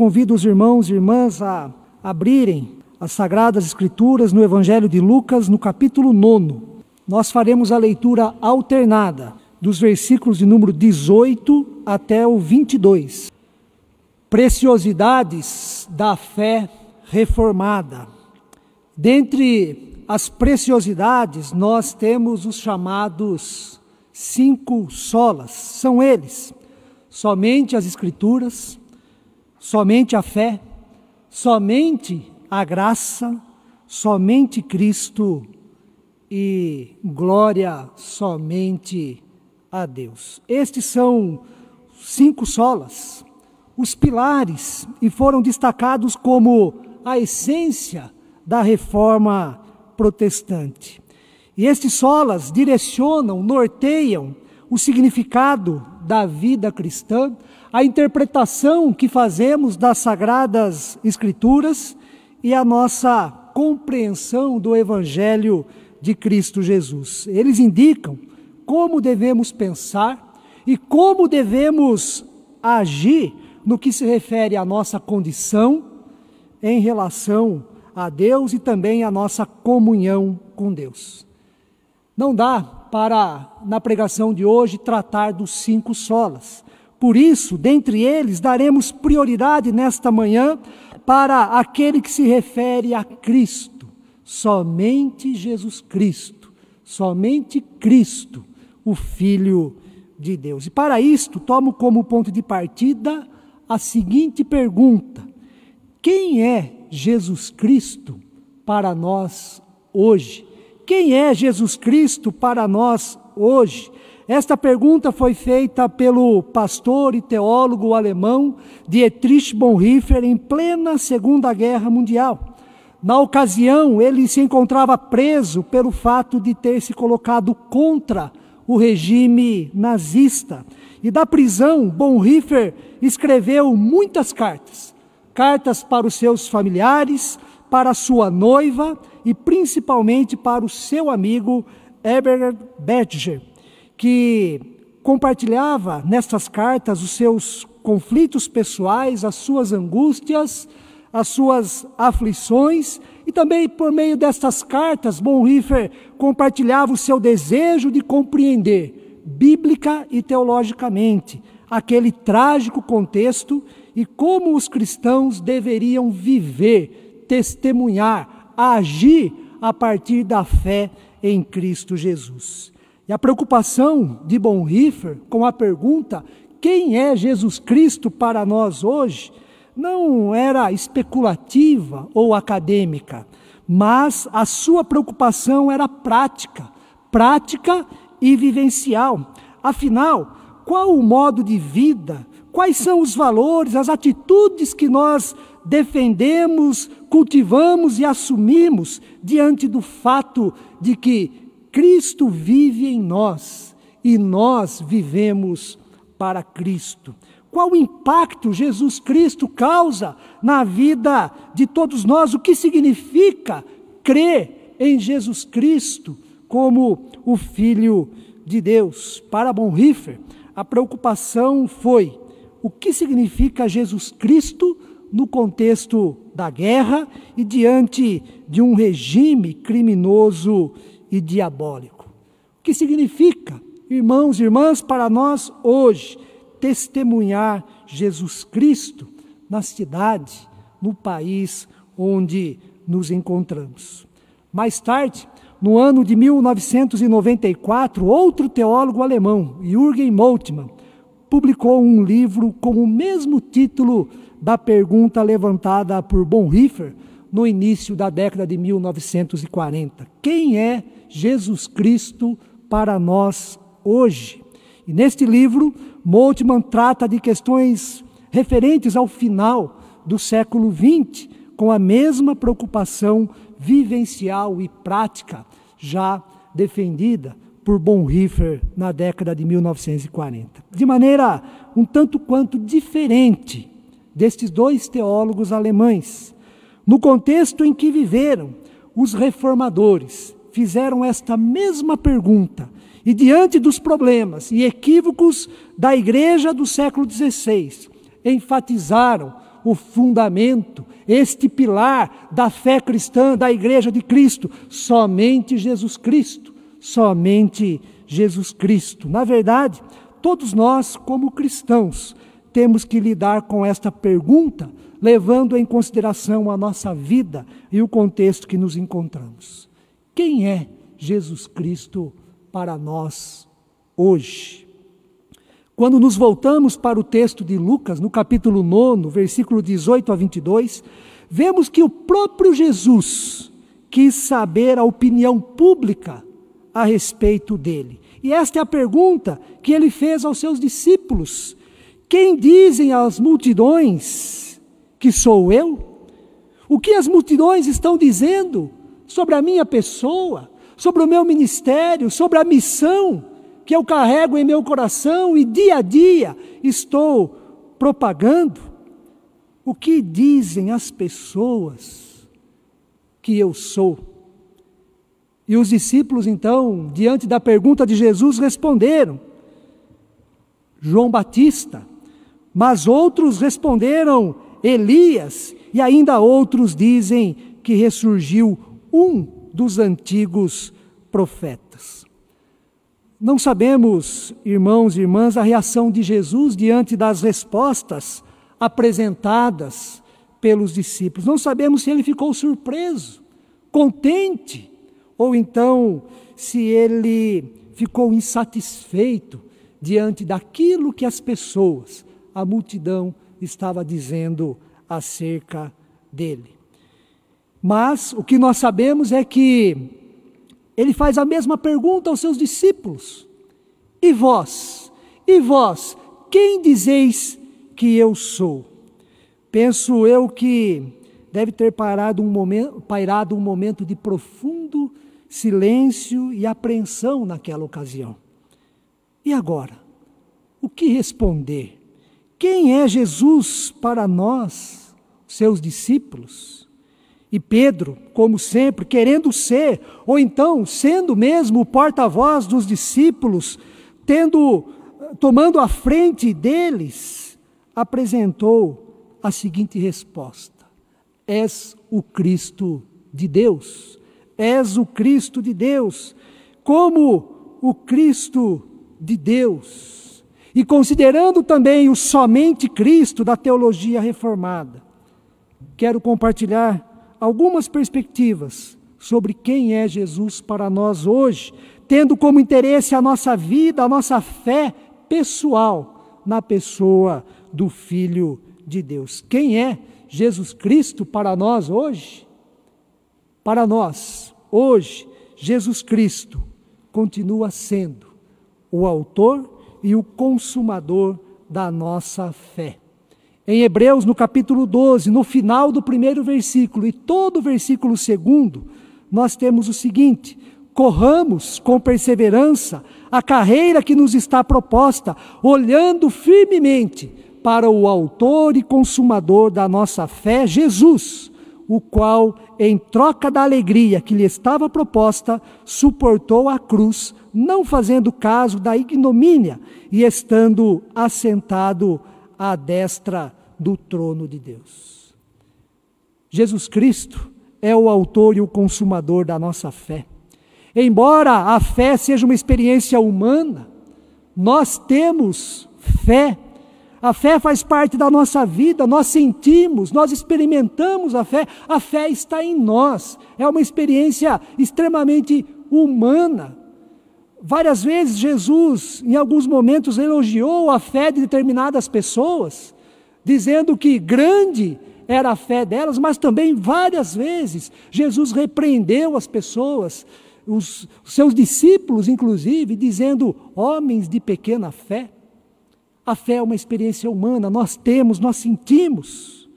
convido os irmãos e irmãs a abrirem as Sagradas Escrituras no Evangelho de Lucas, no capítulo 9. Nós faremos a leitura alternada dos versículos de número 18 até o 22. Preciosidades da fé reformada. Dentre as preciosidades, nós temos os chamados cinco solas. São eles: somente as Escrituras, somente a fé, somente a graça, somente Cristo e glória somente a Deus. Estes são cinco solas, os pilares, e foram destacados como a essência da reforma protestante. E estes solas direcionam, norteiam o significado da vida cristã, a interpretação que fazemos das sagradas escrituras e a nossa compreensão do evangelho de Cristo Jesus. Eles indicam como devemos pensar e como devemos agir no que se refere à nossa condição em relação a Deus e também a nossa comunhão com Deus. Não dá para, na pregação de hoje, tratar dos cinco solas. Por isso, dentre eles, daremos prioridade nesta manhã para aquele que se refere a Cristo, somente Jesus Cristo, somente Cristo, o Filho de Deus. E para isto, tomo como ponto de partida a seguinte pergunta: quem é Jesus Cristo para nós hoje? Quem é Jesus Cristo para nós hoje? Esta pergunta foi feita pelo pastor e teólogo alemão Dietrich Bonhoeffer em plena Segunda Guerra Mundial. Na ocasião, ele se encontrava preso pelo fato de ter se colocado contra o regime nazista. E da prisão, Bonhoeffer escreveu muitas cartas cartas para os seus familiares, para sua noiva e principalmente para o seu amigo Eberhard Bettinger, que compartilhava nestas cartas os seus conflitos pessoais, as suas angústias, as suas aflições e também por meio destas cartas Bonhoeffer compartilhava o seu desejo de compreender bíblica e teologicamente aquele trágico contexto e como os cristãos deveriam viver, testemunhar, agir a partir da fé em Cristo Jesus. E a preocupação de Bonhoeffer com a pergunta: quem é Jesus Cristo para nós hoje? Não era especulativa ou acadêmica, mas a sua preocupação era prática, prática e vivencial. Afinal, qual o modo de vida Quais são os valores, as atitudes que nós defendemos, cultivamos e assumimos diante do fato de que Cristo vive em nós e nós vivemos para Cristo? Qual impacto Jesus Cristo causa na vida de todos nós? O que significa crer em Jesus Cristo como o Filho de Deus? Para Bonhoeffer, a preocupação foi o que significa Jesus Cristo no contexto da guerra e diante de um regime criminoso e diabólico. O que significa, irmãos e irmãs, para nós hoje, testemunhar Jesus Cristo na cidade, no país onde nos encontramos. Mais tarde, no ano de 1994, outro teólogo alemão, Jürgen Moltmann, publicou um livro com o mesmo título da pergunta levantada por Bonhoeffer no início da década de 1940. Quem é Jesus Cristo para nós hoje? E neste livro, Moltmann trata de questões referentes ao final do século XX, com a mesma preocupação vivencial e prática já defendida por Bonhoeffer na década de 1940. De maneira um tanto quanto diferente destes dois teólogos alemães, no contexto em que viveram, os reformadores fizeram esta mesma pergunta e, diante dos problemas e equívocos da igreja do século XVI, enfatizaram o fundamento, este pilar da fé cristã, da Igreja de Cristo? Somente Jesus Cristo, somente Jesus Cristo. Na verdade, todos nós, como cristãos, temos que lidar com esta pergunta, levando em consideração a nossa vida e o contexto que nos encontramos. Quem é Jesus Cristo para nós hoje? Quando nos voltamos para o texto de Lucas, no capítulo 9, versículo 18 a 22, vemos que o próprio Jesus quis saber a opinião pública a respeito dele. E esta é a pergunta que ele fez aos seus discípulos: Quem dizem as multidões que sou eu? O que as multidões estão dizendo sobre a minha pessoa, sobre o meu ministério, sobre a missão que eu carrego em meu coração e dia a dia estou propagando? O que dizem as pessoas que eu sou? E os discípulos, então, diante da pergunta de Jesus, responderam: João Batista. Mas outros responderam: Elias. E ainda outros dizem que ressurgiu um dos antigos profetas. Não sabemos, irmãos e irmãs, a reação de Jesus diante das respostas apresentadas pelos discípulos. Não sabemos se ele ficou surpreso, contente, ou então se ele ficou insatisfeito diante daquilo que as pessoas, a multidão, estava dizendo acerca dele. Mas o que nós sabemos é que ele faz a mesma pergunta aos seus discípulos: E vós? E vós? Quem dizeis que eu sou? Penso eu que deve ter parado um momento, pairado um momento de profundo silêncio e apreensão naquela ocasião. E agora? O que responder? Quem é Jesus para nós, seus discípulos? E Pedro, como sempre, querendo ser, ou então sendo mesmo o porta-voz dos discípulos, tendo tomando a frente deles, apresentou a seguinte resposta: És o Cristo de Deus. És o Cristo de Deus. Como o Cristo de Deus. E considerando também o somente Cristo da teologia reformada, quero compartilhar algumas perspectivas sobre quem é Jesus para nós hoje, tendo como interesse a nossa vida, a nossa fé pessoal na pessoa do Filho de Deus. Quem é Jesus Cristo para nós hoje? Para nós, hoje, Jesus Cristo continua sendo o autor e o consumador da nossa fé. Em Hebreus, no capítulo 12, no final do primeiro versículo e todo o versículo segundo, nós temos o seguinte: corramos com perseverança a carreira que nos está proposta, olhando firmemente para o Autor e Consumador da nossa fé, Jesus, o qual, em troca da alegria que lhe estava proposta, suportou a cruz, não fazendo caso da ignomínia e estando assentado à destra do trono de Deus. Jesus Cristo é o autor e o consumador da nossa fé. Embora a fé seja uma experiência humana, nós temos fé. A fé faz parte da nossa vida, nós sentimos, nós experimentamos a fé, a fé está em nós. É uma experiência extremamente humana. Várias vezes Jesus, em alguns momentos, elogiou a fé de determinadas pessoas, dizendo que grande era a fé delas, mas também várias vezes Jesus repreendeu as pessoas, os seus discípulos, inclusive, dizendo: homens de pequena fé. A fé é uma experiência humana, nós temos, nós sentimos,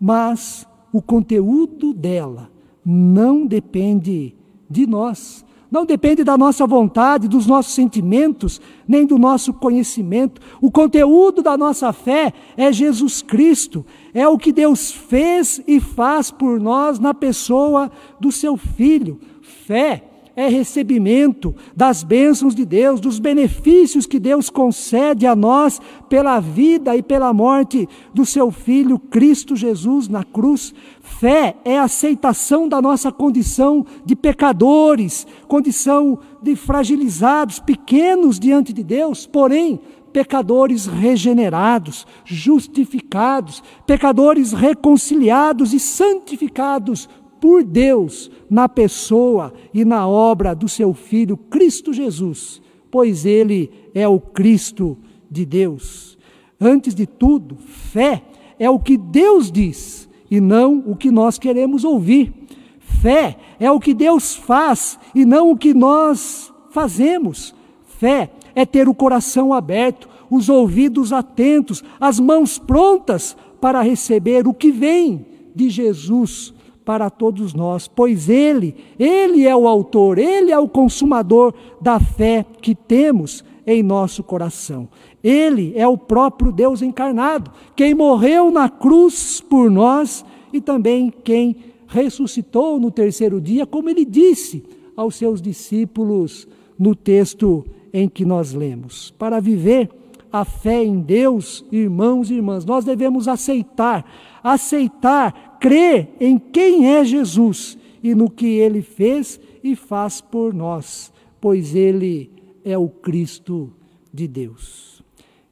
mas o conteúdo dela não depende de nós, não depende da nossa vontade, dos nossos sentimentos, nem do nosso conhecimento. O conteúdo da nossa fé é Jesus Cristo, é o que Deus fez e faz por nós na pessoa do seu Filho. Fé é recebimento das bênçãos de Deus, dos benefícios que Deus concede a nós pela vida e pela morte do seu Filho Cristo Jesus na cruz. Fé é aceitação da nossa condição de pecadores, condição de fragilizados, pequenos diante de Deus, porém pecadores regenerados, justificados, pecadores reconciliados e santificados por Deus na pessoa e na obra do seu Filho Cristo Jesus, pois ele é o Cristo de Deus. Antes de tudo, fé é o que Deus diz e não o que nós queremos ouvir. Fé é o que Deus faz e não o que nós fazemos. Fé é ter o coração aberto, os ouvidos atentos, as mãos prontas para receber o que vem de Jesus para todos nós, pois Ele, Ele é o autor, Ele é o consumador da fé que temos em nosso coração. Ele é o próprio Deus encarnado, quem morreu na cruz por nós e também quem ressuscitou no terceiro dia, como ele disse aos seus discípulos no texto em que nós lemos. Para viver a fé em Deus, irmãos e irmãs, nós devemos aceitar, aceitar crer em quem é Jesus e no que ele fez e faz por nós, pois ele é o Cristo de Deus.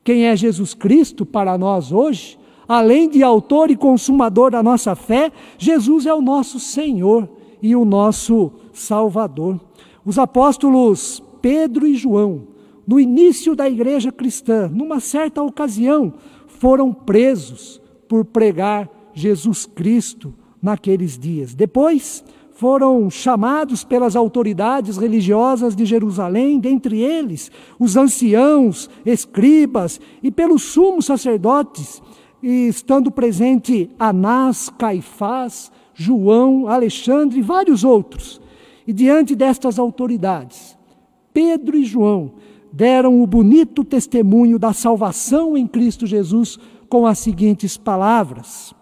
Quem é Jesus Cristo para nós hoje? Além de autor e consumador da nossa fé, Jesus é o nosso Senhor e o nosso Salvador. Os apóstolos Pedro e João, no início da igreja cristã, numa certa ocasião, foram presos por pregar Jesus Cristo naqueles dias. Depois foram chamados pelas autoridades religiosas de Jerusalém, dentre eles os anciãos, escribas e pelos sumos sacerdotes, e estando presente Anás, Caifás, João, Alexandre e vários outros. E diante destas autoridades, Pedro e João deram o bonito testemunho da salvação em Cristo Jesus com as seguintes palavras: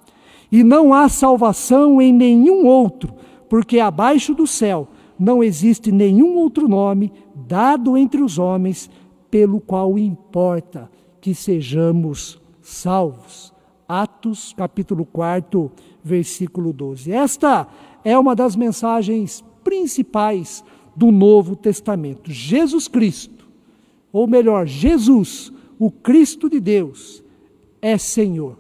e não há salvação em nenhum outro, porque abaixo do céu não existe nenhum outro nome dado entre os homens pelo qual importa que sejamos salvos. Atos, capítulo 4, versículo 12. Esta é uma das mensagens principais do Novo Testamento. Jesus Cristo, ou melhor, Jesus, o Cristo de Deus, é Senhor,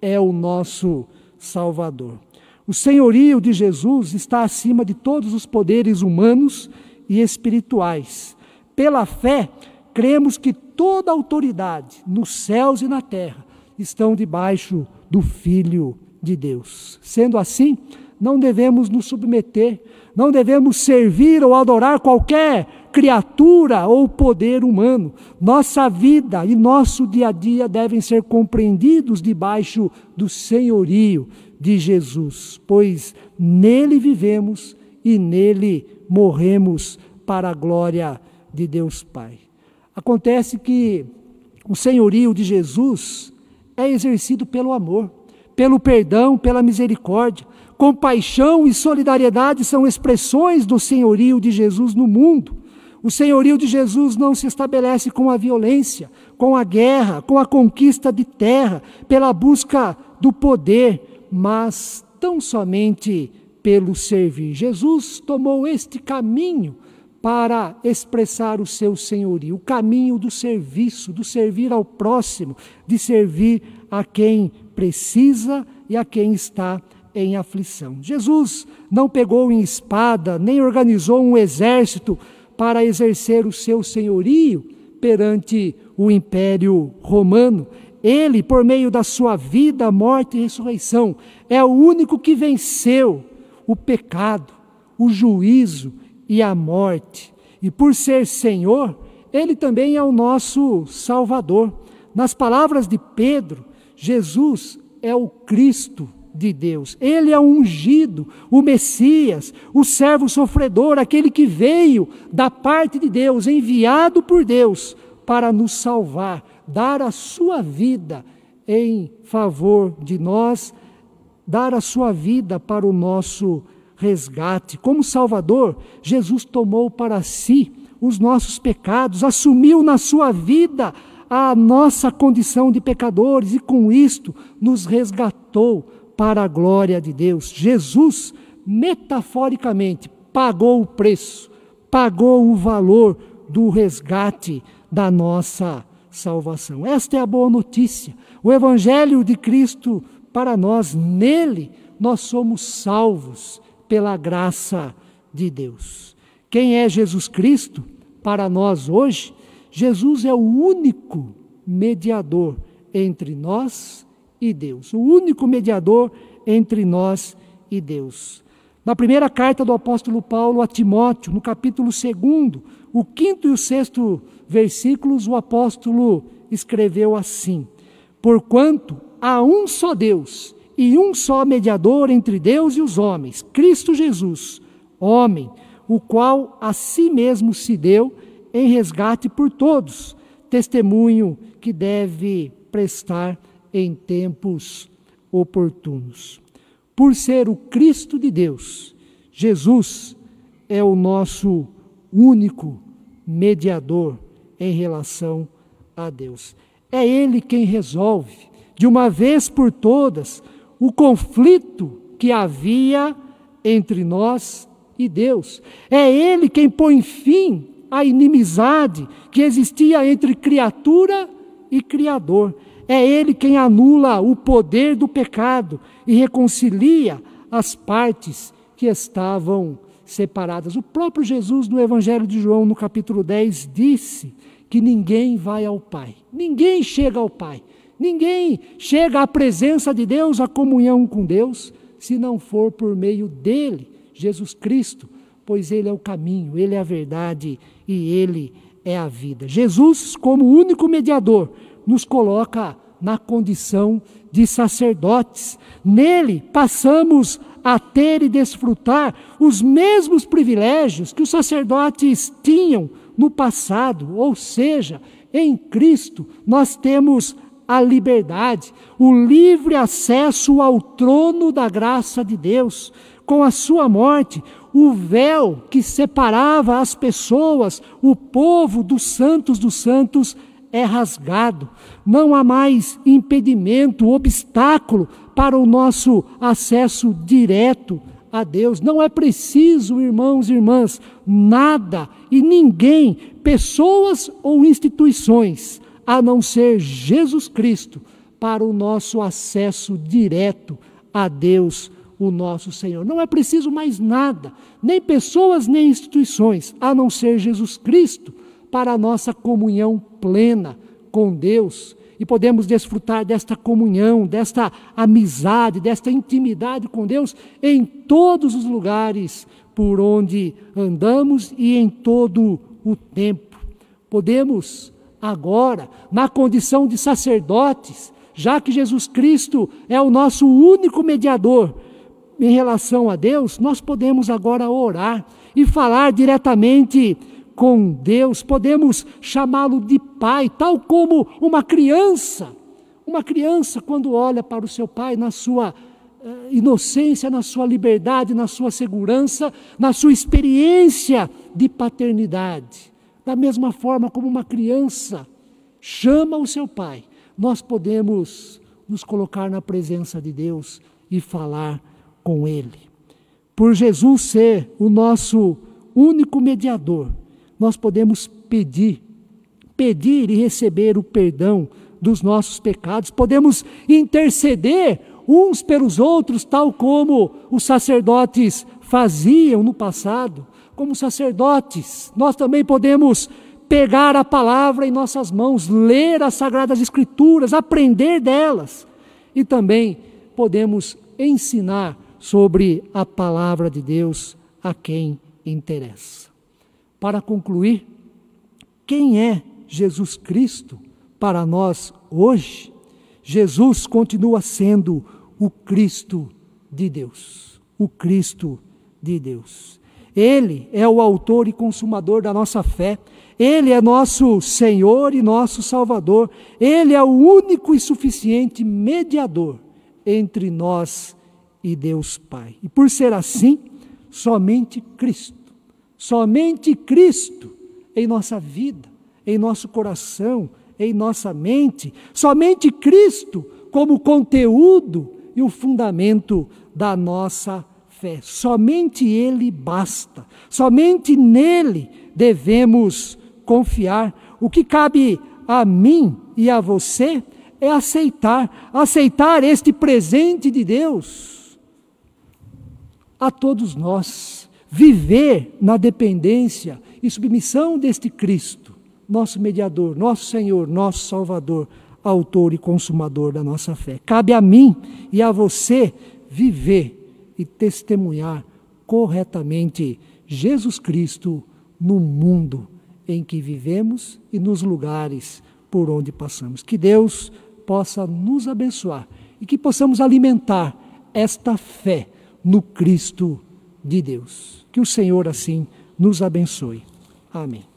é o nosso Salvador. O senhorio de Jesus está acima de todos os poderes humanos e espirituais. Pela fé, cremos que toda autoridade, nos céus e na terra, estão debaixo do Filho de Deus. Sendo assim, não devemos nos submeter, não devemos servir ou adorar qualquer criatura ou poder humano. Nossa vida e nosso dia a dia devem ser compreendidos debaixo do senhorio de Jesus, pois nele vivemos e nele morremos para a glória de Deus Pai. Acontece que o senhorio de Jesus é exercido pelo amor, pelo perdão, pela misericórdia. Compaixão e solidariedade são expressões do senhorio de Jesus no mundo. O senhorio de Jesus não se estabelece com a violência, com a guerra, com a conquista de terra, pela busca do poder, mas tão somente pelo servir. Jesus tomou este caminho para expressar o seu senhorio, o caminho do serviço, do servir ao próximo, de servir a quem precisa e a quem está em aflição. Jesus não pegou em espada, nem organizou um exército para exercer o seu senhorio perante o Império Romano. Ele, por meio da sua vida, morte e ressurreição, é o único que venceu o pecado, o juízo e a morte. E por ser Senhor, ele também é o nosso Salvador. Nas palavras de Pedro, Jesus é o Cristo de Deus. Ele é o ungido, o Messias, o servo sofredor, aquele que veio da parte de Deus, enviado por Deus para nos salvar, dar a sua vida em favor de nós, dar a sua vida para o nosso resgate. Como Salvador, Jesus tomou para si os nossos pecados, assumiu na sua vida a nossa condição de pecadores e com isto nos resgatou para a glória de Deus. Jesus, metaforicamente, pagou o preço, pagou o valor do resgate da nossa salvação. Esta é a boa notícia. O Evangelho de Cristo para nós, nele, nós somos salvos pela graça de Deus. Quem é Jesus Cristo para nós hoje? Jesus é o único mediador entre nós e Deus, o único mediador entre nós e Deus. Na primeira carta do apóstolo Paulo a Timóteo, no capítulo 2, o quinto e o sexto versículos, o apóstolo escreveu assim: Porquanto há um só Deus e um só mediador entre Deus e os homens, Cristo Jesus, homem, o qual a si mesmo se deu em resgate por todos, testemunho que deve prestar em tempos oportunos. Por ser o Cristo de Deus, Jesus é o nosso único mediador em relação a Deus. É Ele quem resolve, de uma vez por todas, o conflito que havia entre nós e Deus. É Ele quem põe fim à inimizade que existia entre criatura e Criador. É Ele quem anula o poder do pecado e reconcilia as partes que estavam separadas. O próprio Jesus, no Evangelho de João, no capítulo 10, disse que ninguém vai ao Pai, ninguém chega ao Pai, ninguém chega à presença de Deus, à comunhão com Deus, se não for por meio dele, Jesus Cristo, pois ele é o caminho, ele é a verdade e ele é a vida. Jesus, como único mediador, nos coloca na condição de sacerdotes. Nele passamos a ter e desfrutar os mesmos privilégios que os sacerdotes tinham no passado, ou seja, em Cristo nós temos a liberdade, o livre acesso ao trono da graça de Deus. Com a sua morte, o véu que separava as pessoas, o povo dos santos dos santos, é rasgado. Não há mais impedimento, obstáculo para o nosso acesso direto a Deus. Não é preciso, irmãos e irmãs, nada e ninguém, pessoas ou instituições, a não ser Jesus Cristo, para o nosso acesso direto a Deus, o nosso Senhor. Não é preciso mais nada, nem pessoas nem instituições, a não ser Jesus Cristo para a nossa comunhão plena com Deus e podemos desfrutar desta comunhão, desta amizade, desta intimidade com Deus em todos os lugares por onde andamos e em todo o tempo. Podemos agora, na condição de sacerdotes, já que Jesus Cristo é o nosso único mediador em relação a Deus, nós podemos agora orar e falar diretamente com Deus, podemos chamá-lo de pai, tal como uma criança. Uma criança, quando olha para o seu pai na sua uh, inocência, na sua liberdade, na sua segurança, na sua experiência de paternidade. Da mesma forma como uma criança chama o seu pai, nós podemos nos colocar na presença de Deus e falar com Ele. Por Jesus ser o nosso único mediador, nós podemos pedir, pedir e receber o perdão dos nossos pecados, podemos interceder uns pelos outros, tal como os sacerdotes faziam no passado. Como sacerdotes, nós também podemos pegar a palavra em nossas mãos, ler as sagradas escrituras, aprender delas e também podemos ensinar sobre a palavra de Deus a quem interessa. Para concluir, quem é Jesus Cristo para nós hoje? Jesus continua sendo o Cristo de Deus. O Cristo de Deus. Ele é o autor e consumador da nossa fé. Ele é nosso Senhor e nosso Salvador. Ele é o único e suficiente mediador entre nós e Deus Pai. E por ser assim, somente Cristo. Somente Cristo em nossa vida, em nosso coração, em nossa mente. Somente Cristo como conteúdo e o fundamento da nossa fé. Somente Ele basta. Somente nele devemos confiar. O que cabe a mim e a você é aceitar, aceitar este presente de Deus a todos nós, viver na dependência e submissão deste Cristo, nosso mediador, nosso Senhor, nosso Salvador, autor e consumador da nossa fé. Cabe a mim e a você viver e testemunhar corretamente Jesus Cristo no mundo em que vivemos e nos lugares por onde passamos. Que Deus possa nos abençoar e que possamos alimentar esta fé no Cristo de Deus. Que o Senhor assim nos abençoe. Amém.